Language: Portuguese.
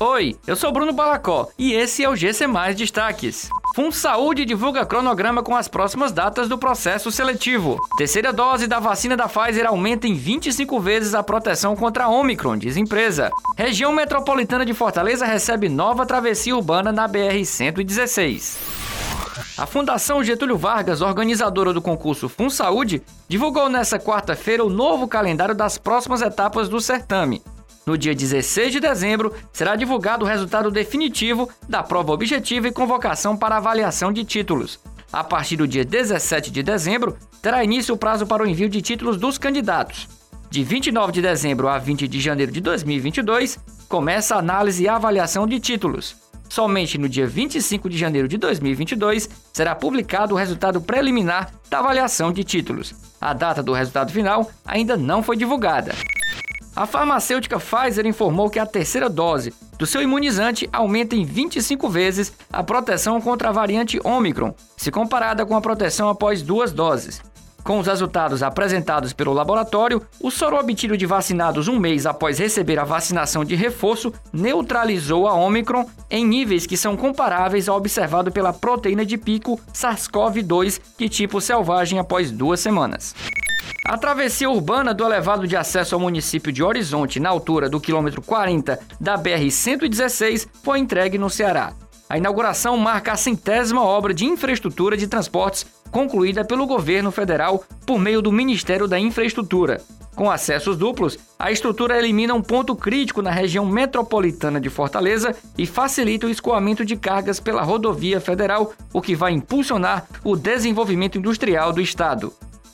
Oi, eu sou Bruno Balacó e esse é o GC Mais Destaques. Saúde divulga cronograma com as próximas datas do processo seletivo. Terceira dose da vacina da Pfizer aumenta em 25 vezes a proteção contra a Omicron, diz empresa. Região metropolitana de Fortaleza recebe nova travessia urbana na BR-116. A Fundação Getúlio Vargas, organizadora do concurso Saúde, divulgou nesta quarta-feira o novo calendário das próximas etapas do certame. No dia 16 de dezembro, será divulgado o resultado definitivo da prova objetiva e convocação para avaliação de títulos. A partir do dia 17 de dezembro, terá início o prazo para o envio de títulos dos candidatos. De 29 de dezembro a 20 de janeiro de 2022, começa a análise e avaliação de títulos. Somente no dia 25 de janeiro de 2022 será publicado o resultado preliminar da avaliação de títulos. A data do resultado final ainda não foi divulgada. A farmacêutica Pfizer informou que a terceira dose do seu imunizante aumenta em 25 vezes a proteção contra a variante Omicron, se comparada com a proteção após duas doses. Com os resultados apresentados pelo laboratório, o soro obtido de vacinados um mês após receber a vacinação de reforço neutralizou a Omicron em níveis que são comparáveis ao observado pela proteína de pico SARS-CoV-2 de tipo selvagem após duas semanas. A travessia urbana do elevado de acesso ao município de Horizonte, na altura do quilômetro 40 da BR-116, foi entregue no Ceará. A inauguração marca a centésima obra de infraestrutura de transportes concluída pelo governo federal por meio do Ministério da Infraestrutura. Com acessos duplos, a estrutura elimina um ponto crítico na região metropolitana de Fortaleza e facilita o escoamento de cargas pela rodovia federal, o que vai impulsionar o desenvolvimento industrial do estado.